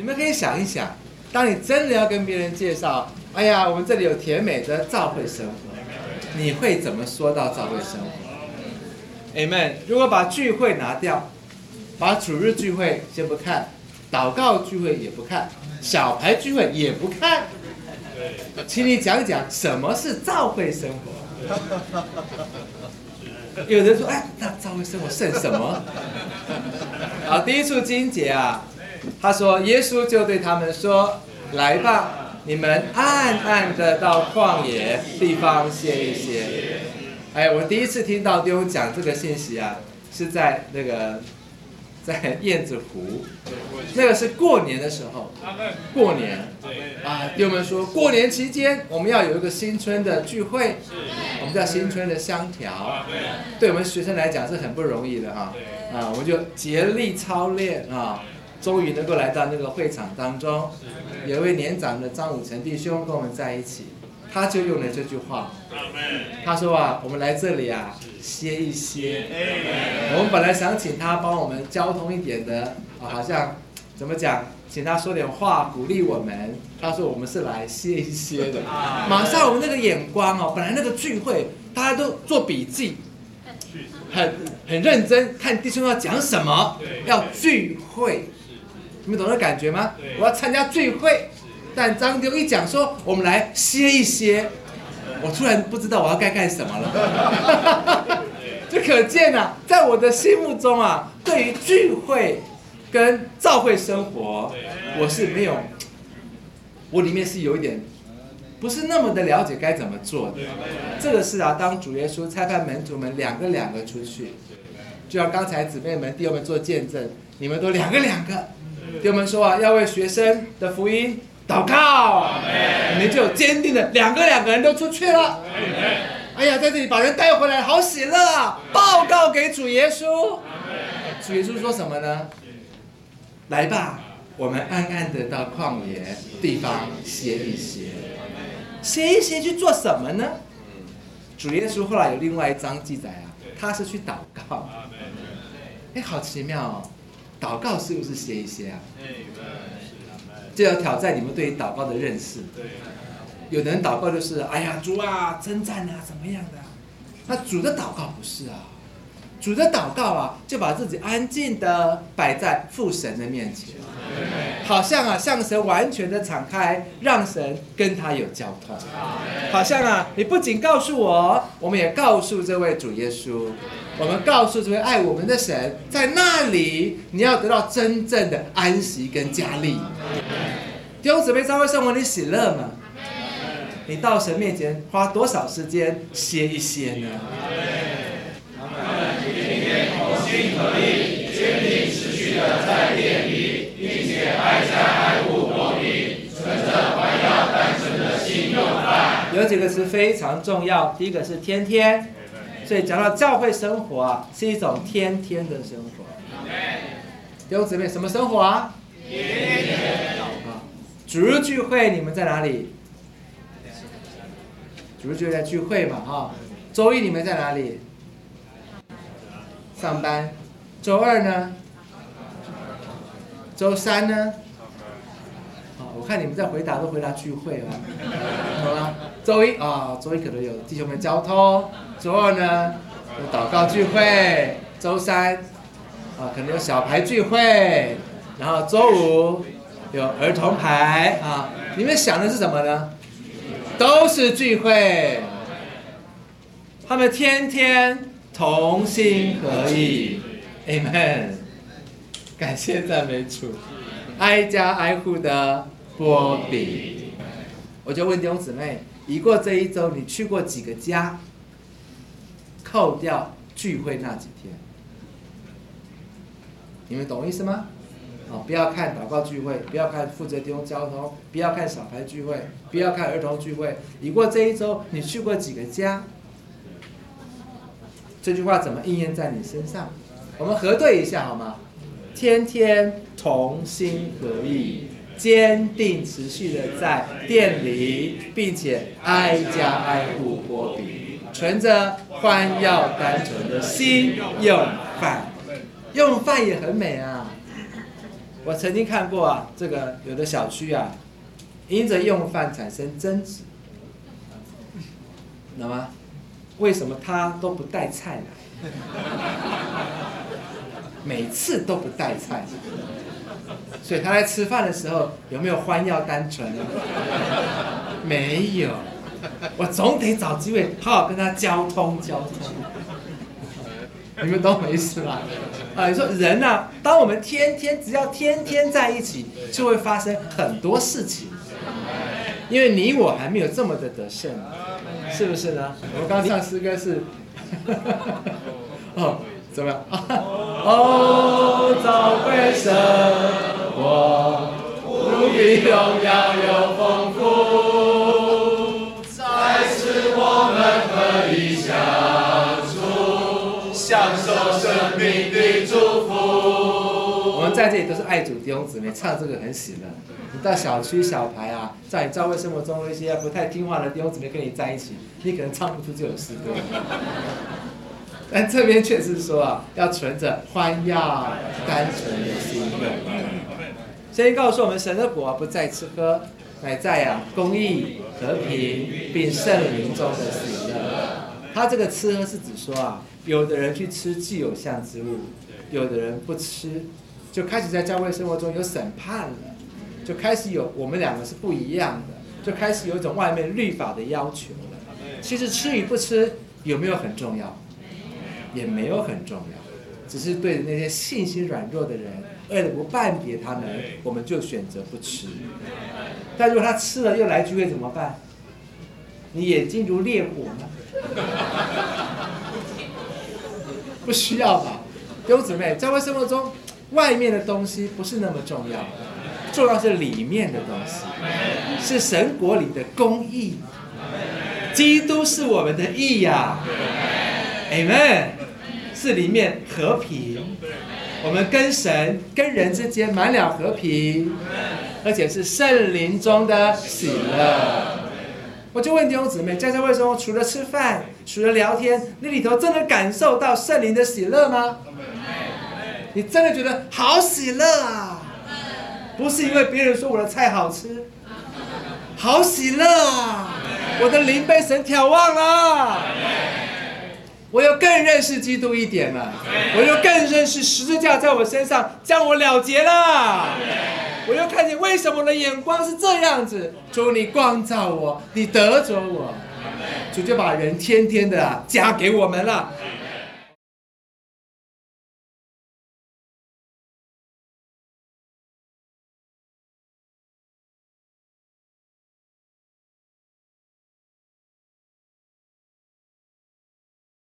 你们可以想一想，当你真的要跟别人介绍，哎呀，我们这里有甜美的教会生活，你会怎么说到教会生活？Amen。如果把聚会拿掉，把主日聚会先不看，祷告聚会也不看，小牌聚会也不看，请你讲讲什么是教会生活。有人说，哎，那教会生活剩什么？好，第一处经节啊。他说：“耶稣就对他们说，来吧，你们暗暗的到旷野地方歇一歇。”哎，我第一次听到弟兄讲这个信息啊，是在那个 在燕子湖，那个是过年的时候，过年啊，弟兄们说过年期间我们要有一个新春的聚会，我们叫新春的香条，对我们学生来讲是很不容易的哈，啊，我们就竭力操练啊。终于能够来到那个会场当中，有一位年长的张武成弟兄跟我们在一起，他就用了这句话，他说啊，我们来这里啊歇一歇。我们本来想请他帮我们交通一点的啊，好像怎么讲，请他说点话鼓励我们。他说我们是来歇一歇的。马上我们那个眼光哦，本来那个聚会大家都做笔记，很很认真看弟兄要讲什么，要聚会。你们懂那感觉吗？我要参加聚会，但张丢一讲说我们来歇一歇，我突然不知道我要该干什么了。就可见啊，在我的心目中啊，对于聚会跟教会生活，我是没有，我里面是有一点不是那么的了解该怎么做的。这个是啊，当主耶稣差派门徒们两个两个出去，就像刚才姊妹们弟兄们做见证，你们都两个两个。弟兄们说啊，要为学生的福音祷告，你们就坚定的两个两个人都出去了。哎呀，在这里把人带回来，好喜乐啊！报告给主耶稣。主耶稣说什么呢？来吧，我们暗暗的到旷野地方歇一歇。歇一歇去做什么呢？主耶稣后来有另外一章记载啊，他是去祷告。哎，好奇妙哦。祷告是不是歇一歇啊？这要挑战你们对于祷告的认识。有的人祷告就是，哎呀，主啊，征战啊，怎么样的？那主的祷告不是啊，主的祷告啊，就把自己安静的摆在父神的面前，好像啊，向神完全的敞开，让神跟他有交通。好像啊，你不仅告诉我，我们也告诉这位主耶稣。我们告诉这位爱我们的神，在那里你要得到真正的安息跟加力。弟兄姊妹，教会生活你喜乐吗？你到神面前花多少时间歇一歇呢？他们天天同心合力，坚定持续的在店里，并且爱家爱护国民，存着怀要单纯的心用饭。有几个词非常重要，第一个是天天。所以讲到教会生活啊，是一种天天的生活。弟兄姊妹，什么生活啊？天天。啊，主日聚会你们在哪里？主日就在聚会嘛，哈。周一你们在哪里？上班。周二呢？周三呢？好，我看你们在回答都回答聚会了，好吗？周一啊，周一可能有弟兄们交通。周二呢，有祷告聚会；周三，啊，可能有小牌聚会；然后周五有儿童牌啊。你们想的是什么呢？都是聚会。他们天天同心合意，Amen。感谢赞美主，挨家挨户的波比。我就问弟兄姊妹，已过这一周，你去过几个家？扣掉聚会那几天，你们懂意思吗？啊，不要看祷告聚会，不要看负责提供交通，不要看小牌聚会，不要看儿童聚会。你过这一周，你去过几个家？这句话怎么应验在你身上？我们核对一下好吗？天天同心合意，坚定持续的在店里，并且挨家挨户波比。存着欢要单纯的心用饭，用饭也很美啊。我曾经看过啊，这个有的小区啊，因着用饭产生争执，知道吗？为什么他都不带菜来？每次都不带菜，所以他在吃饭的时候有没有欢要单纯呢？没有，我总得找机会好好跟他交通交通。你们懂我意思吗？啊，你说人呢、当我们天天只要天天在一起，就会发生很多事情，因为你我还没有这么的得胜，是不是呢？我刚刚唱诗歌是，哦，怎么样？哦，早归生活，无比荣耀又丰富，在这里都是爱主弟兄姊妹，唱这个很喜乐。你到小区小牌啊，在你教会生活中一些不太听话的弟兄姊妹跟你在一起，你可能唱不出这首诗歌。但这边确实说啊，要存着欢要单纯的心愿。圣经告诉我们，神的国不在吃喝，乃在啊公义、和平，并圣灵中的喜乐。他这个吃喝是指说啊，有的人去吃既有像之物，有的人不吃，就开始在教会生活中有审判了，就开始有我们两个是不一样的，就开始有一种外面律法的要求了。其实吃与不吃有没有很重要？也没有很重要，只是对那些信心软弱的人，为了不判别他们，我们就选择不吃。但如果他吃了又来聚会怎么办？你眼睛如烈火吗？不需要吧，弟兄姊妹，在会生活中，外面的东西不是那么重要，重要是里面的东西，是神国里的公义。基督是我们的义呀、Amen，是里面和平，我们跟神、跟人之间满了和平，而且是圣灵中的喜乐。我就问弟兄姊妹，在教会中除了吃饭、除了聊天，你里头真的感受到圣灵的喜乐吗？你真的觉得好喜乐啊？不是因为别人说我的菜好吃，好喜乐啊！我的灵被神眺望了。我又更认识基督一点了，我又更认识十字架在我身上将我了结了，我又看见为什么我的眼光是这样子。主，你光照我，你得着我，主就把人天天的加给我们了。